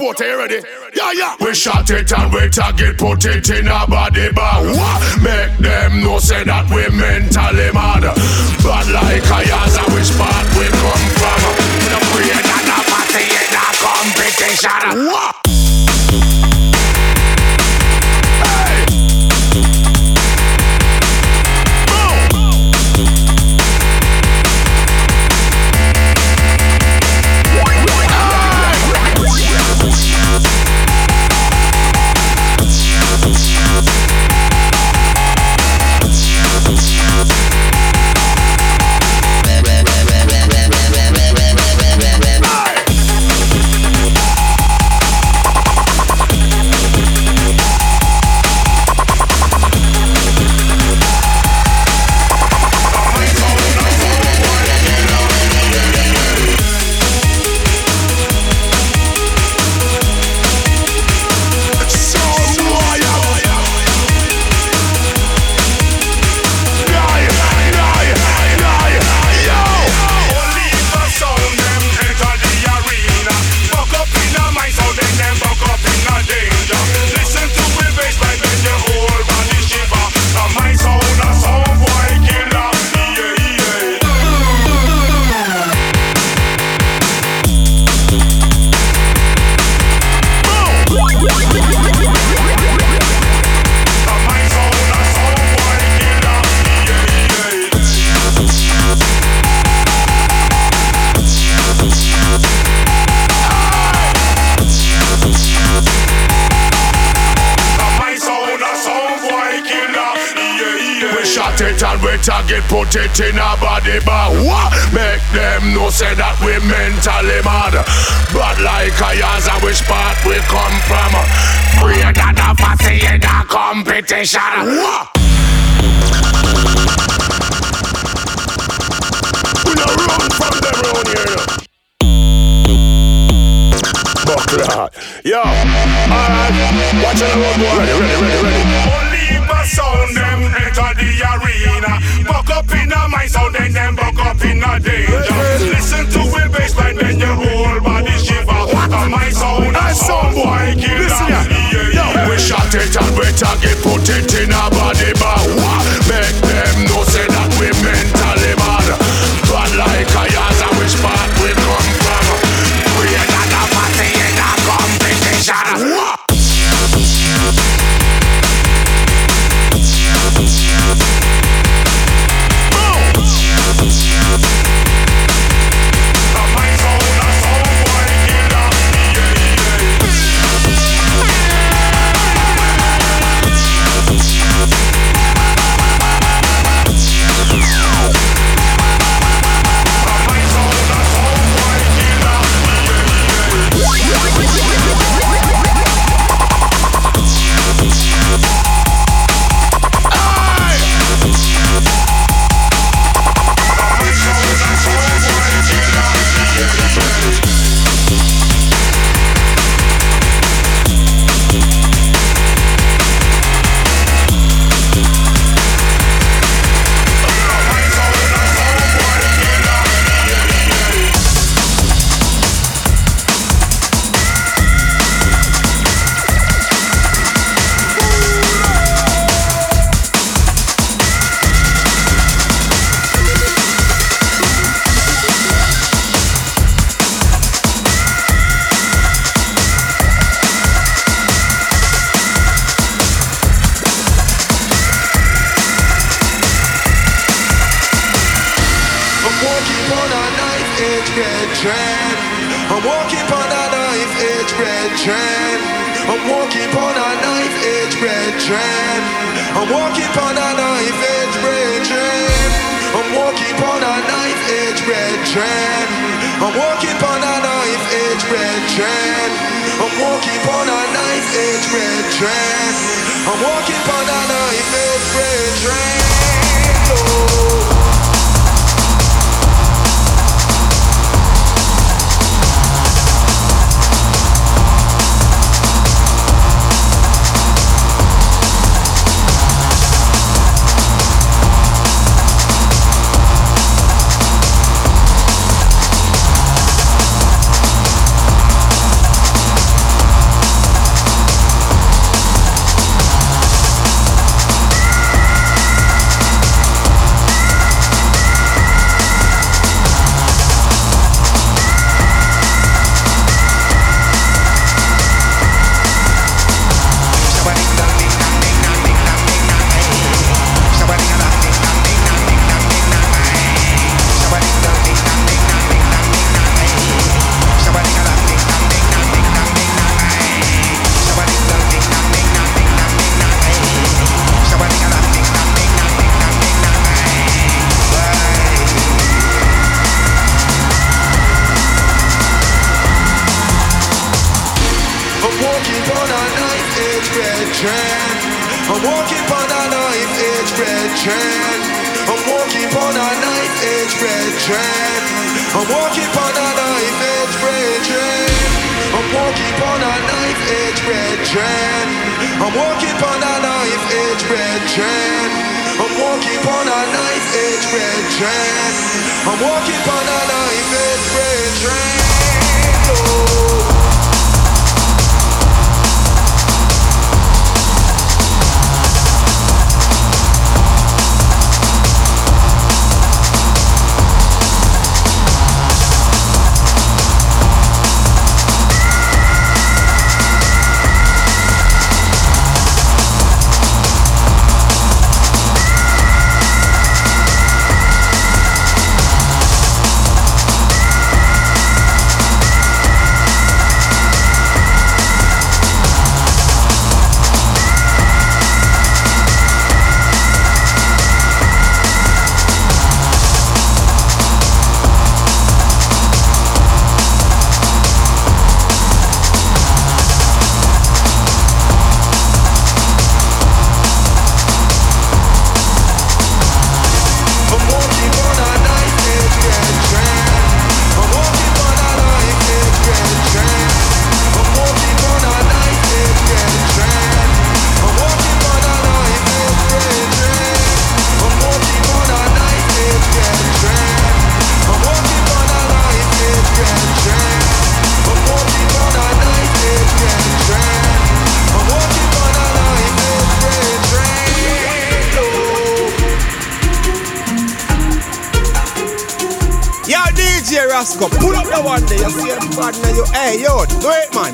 Yo, reporter, you ready? Yeah, yeah. We shot it and we target, put it in a body bag. What? Make them know say that we mentally mad. But like a yaza, which part we come from? The free and a party a competition. What? Put it in a body bag. What? Make them know say that we mentally mad. But like a I wish part we come from? Free than a party in a competition. What? We don't from them round here. Buckler. Yo, alright. Watch out, road boy. Ready, ready, ready, ready. Only a sound enter the arena. Buck up in a my sound, then them buck up in a danger. Listen to we bassline, then your whole body shiver. A my sound, a sound boy killer. Yeah, yeah. We shot it and we target, put it in a body bag. Make them know red. I'm walking on a knife edge red trend. I'm walking on a knife edge red trend. I'm walking on a knife edge red trend. I'm walking on a knife edge red trend. I'm walking on a knife edge red trend. Oh. train. I'm walking on a knife edge red train. I'm walking on a knife edge red train. I'm walking on a knife edge red train. I'm walking on a knife edge red train. I'm walking on a knife edge red train. I'm walking on a knife edge red train. I'm walking on a knife edge red train. Oh.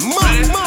money.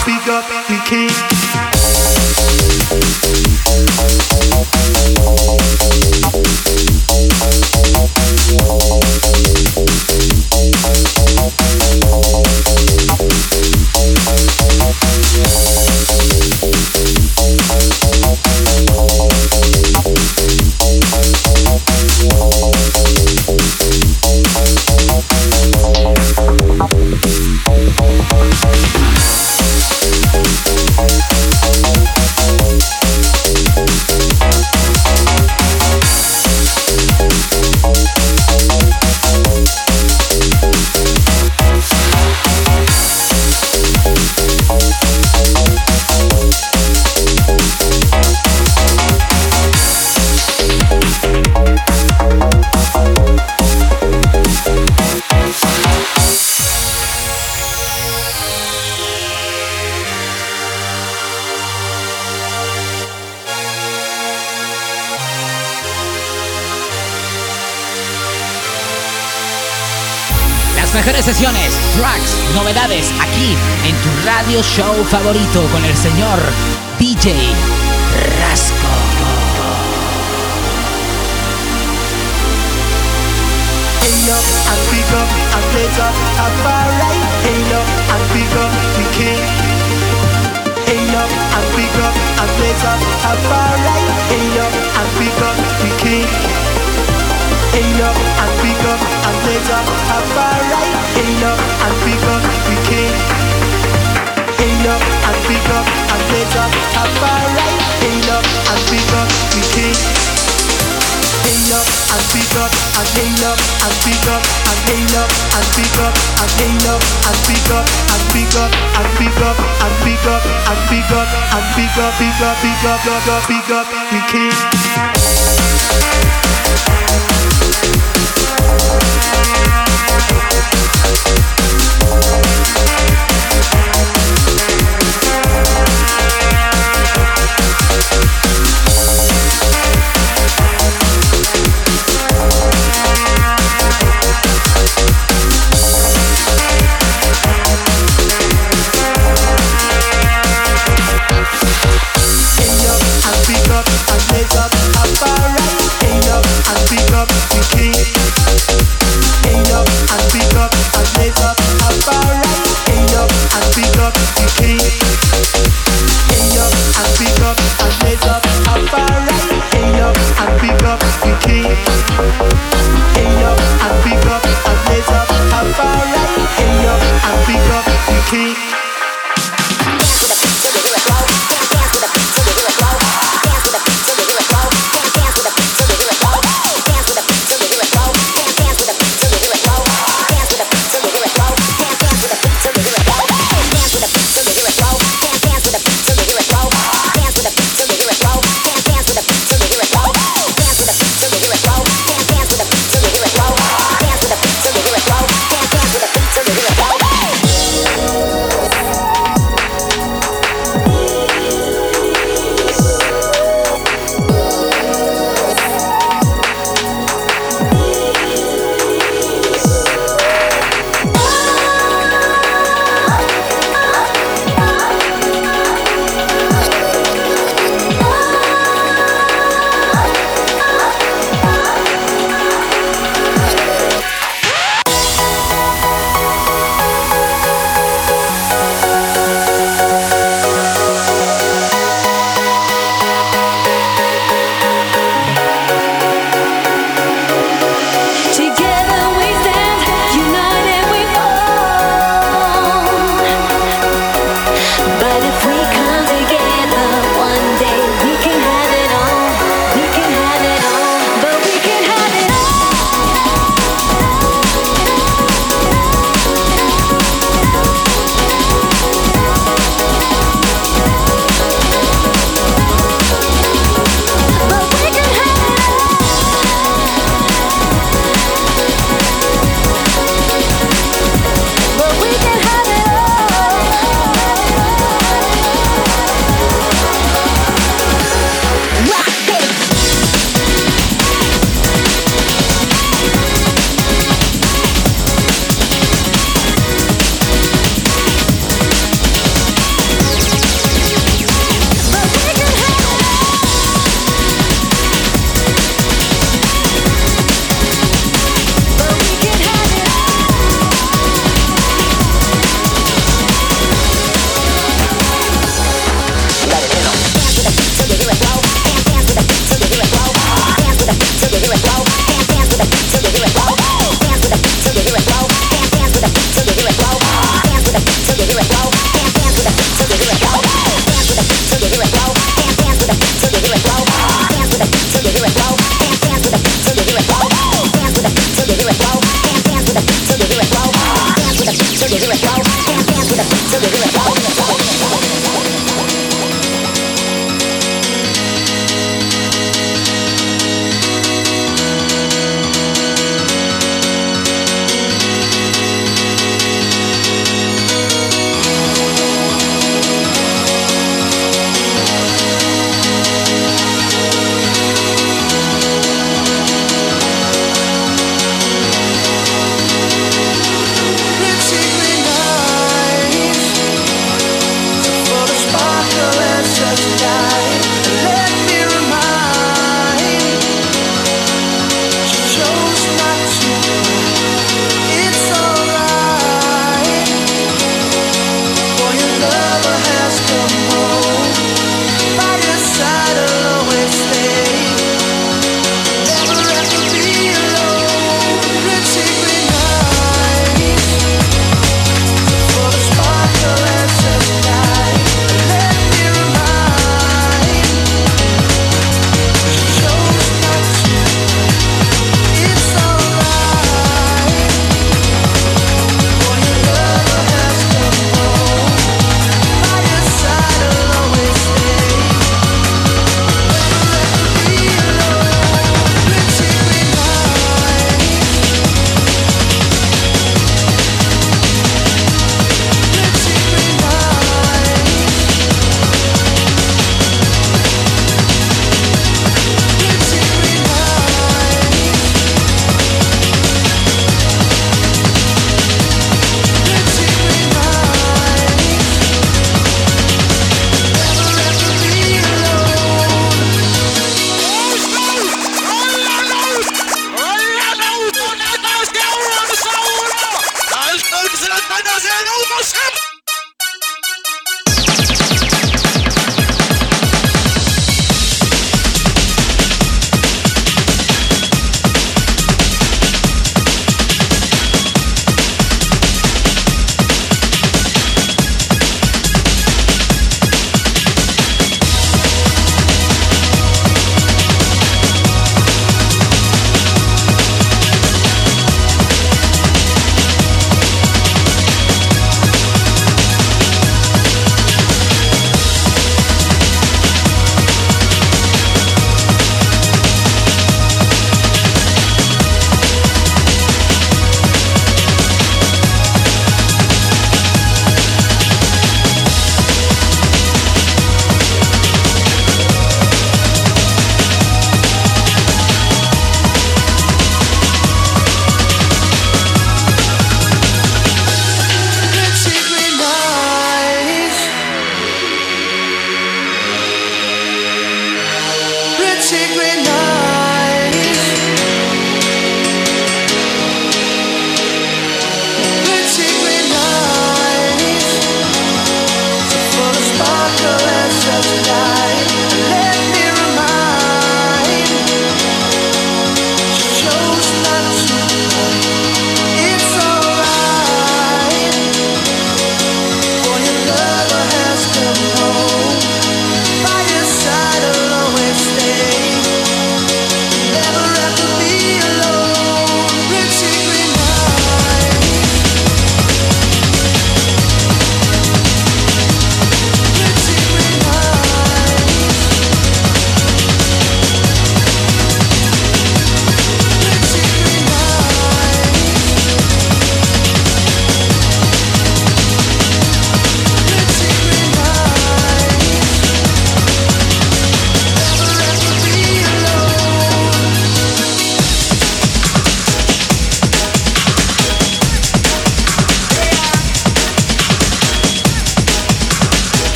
speak up, we can't. radio show favorito con el señor DJ big up and big up and big up and big up and big up and big up and big up and big up and big up big up big up big up big up we can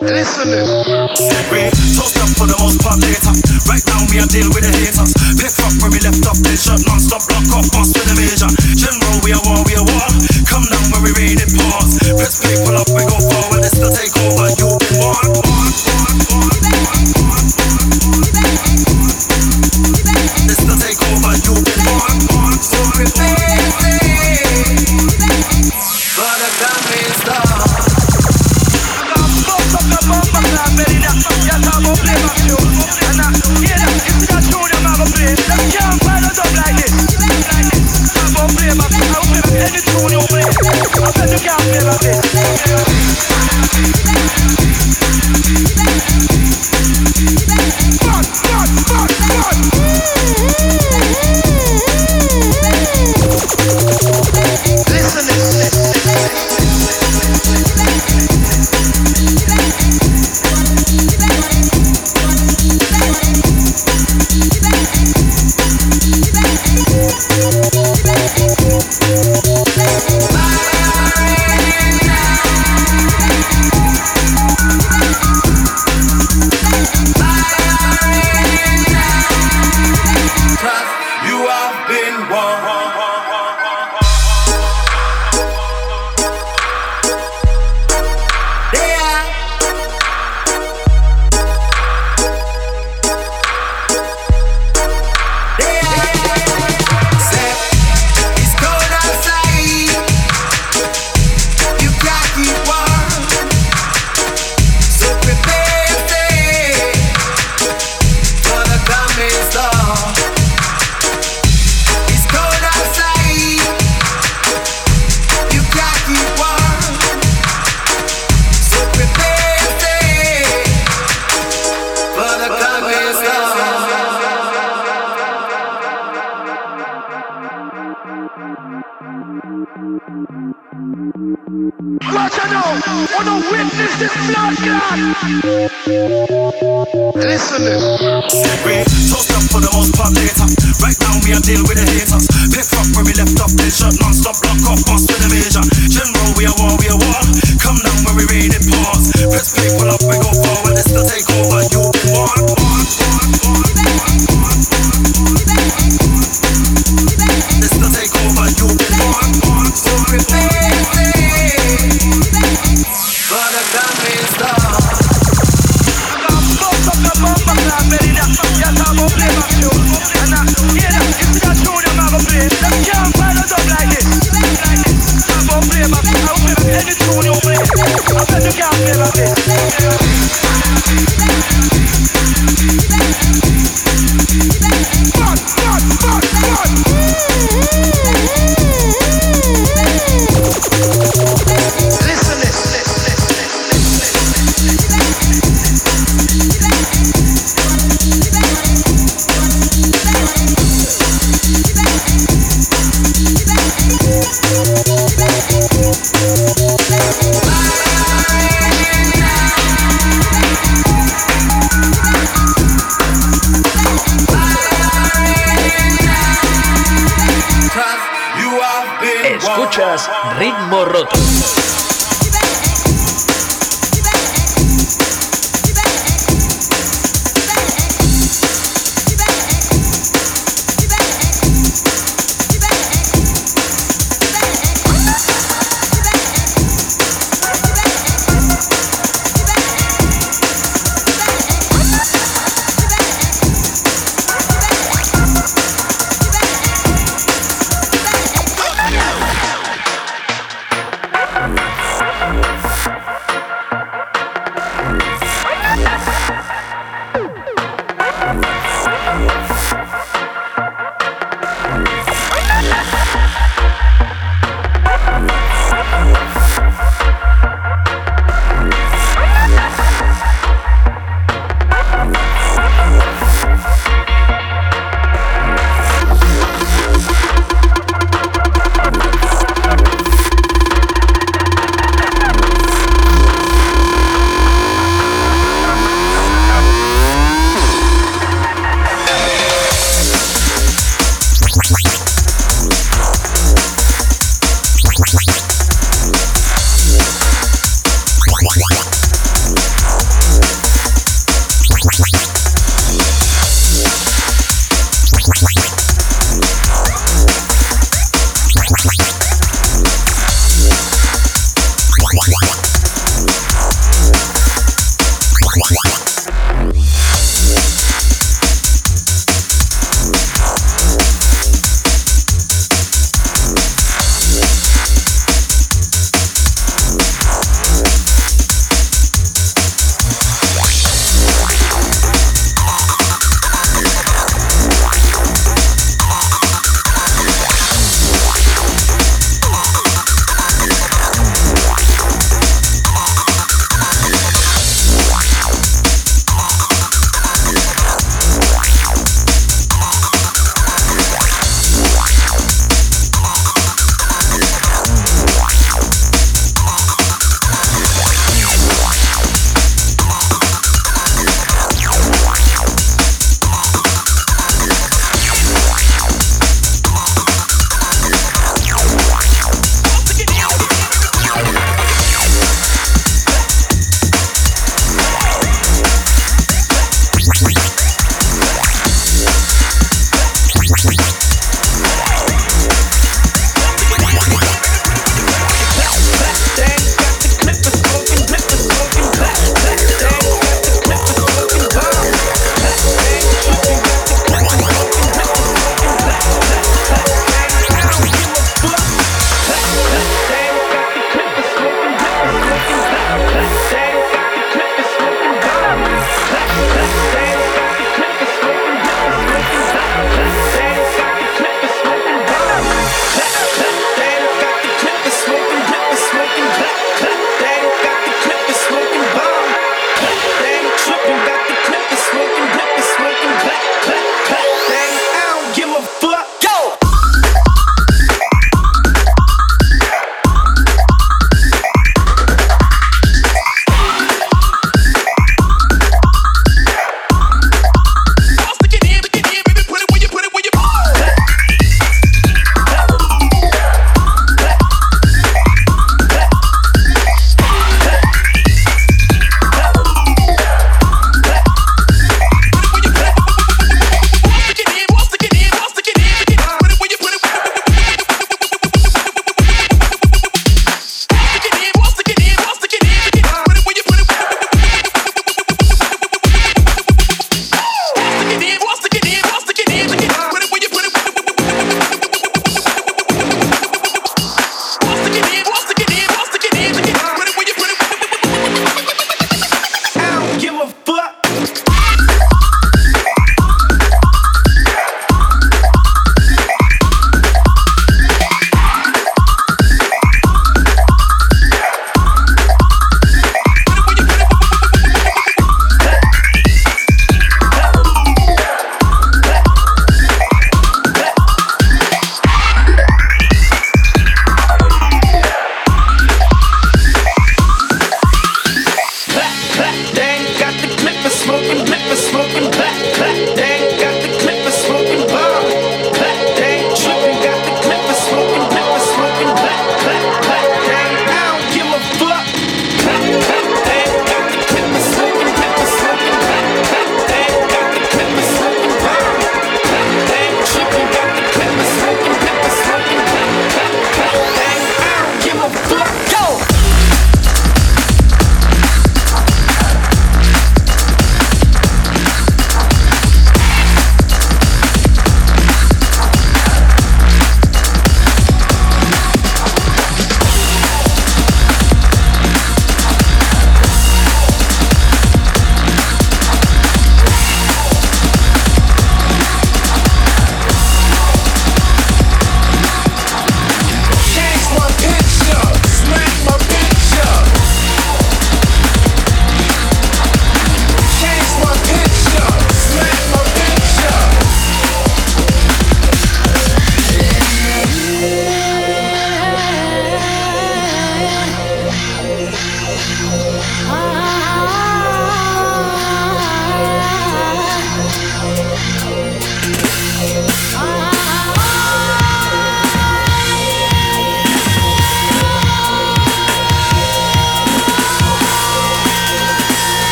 Listen this.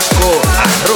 Roto.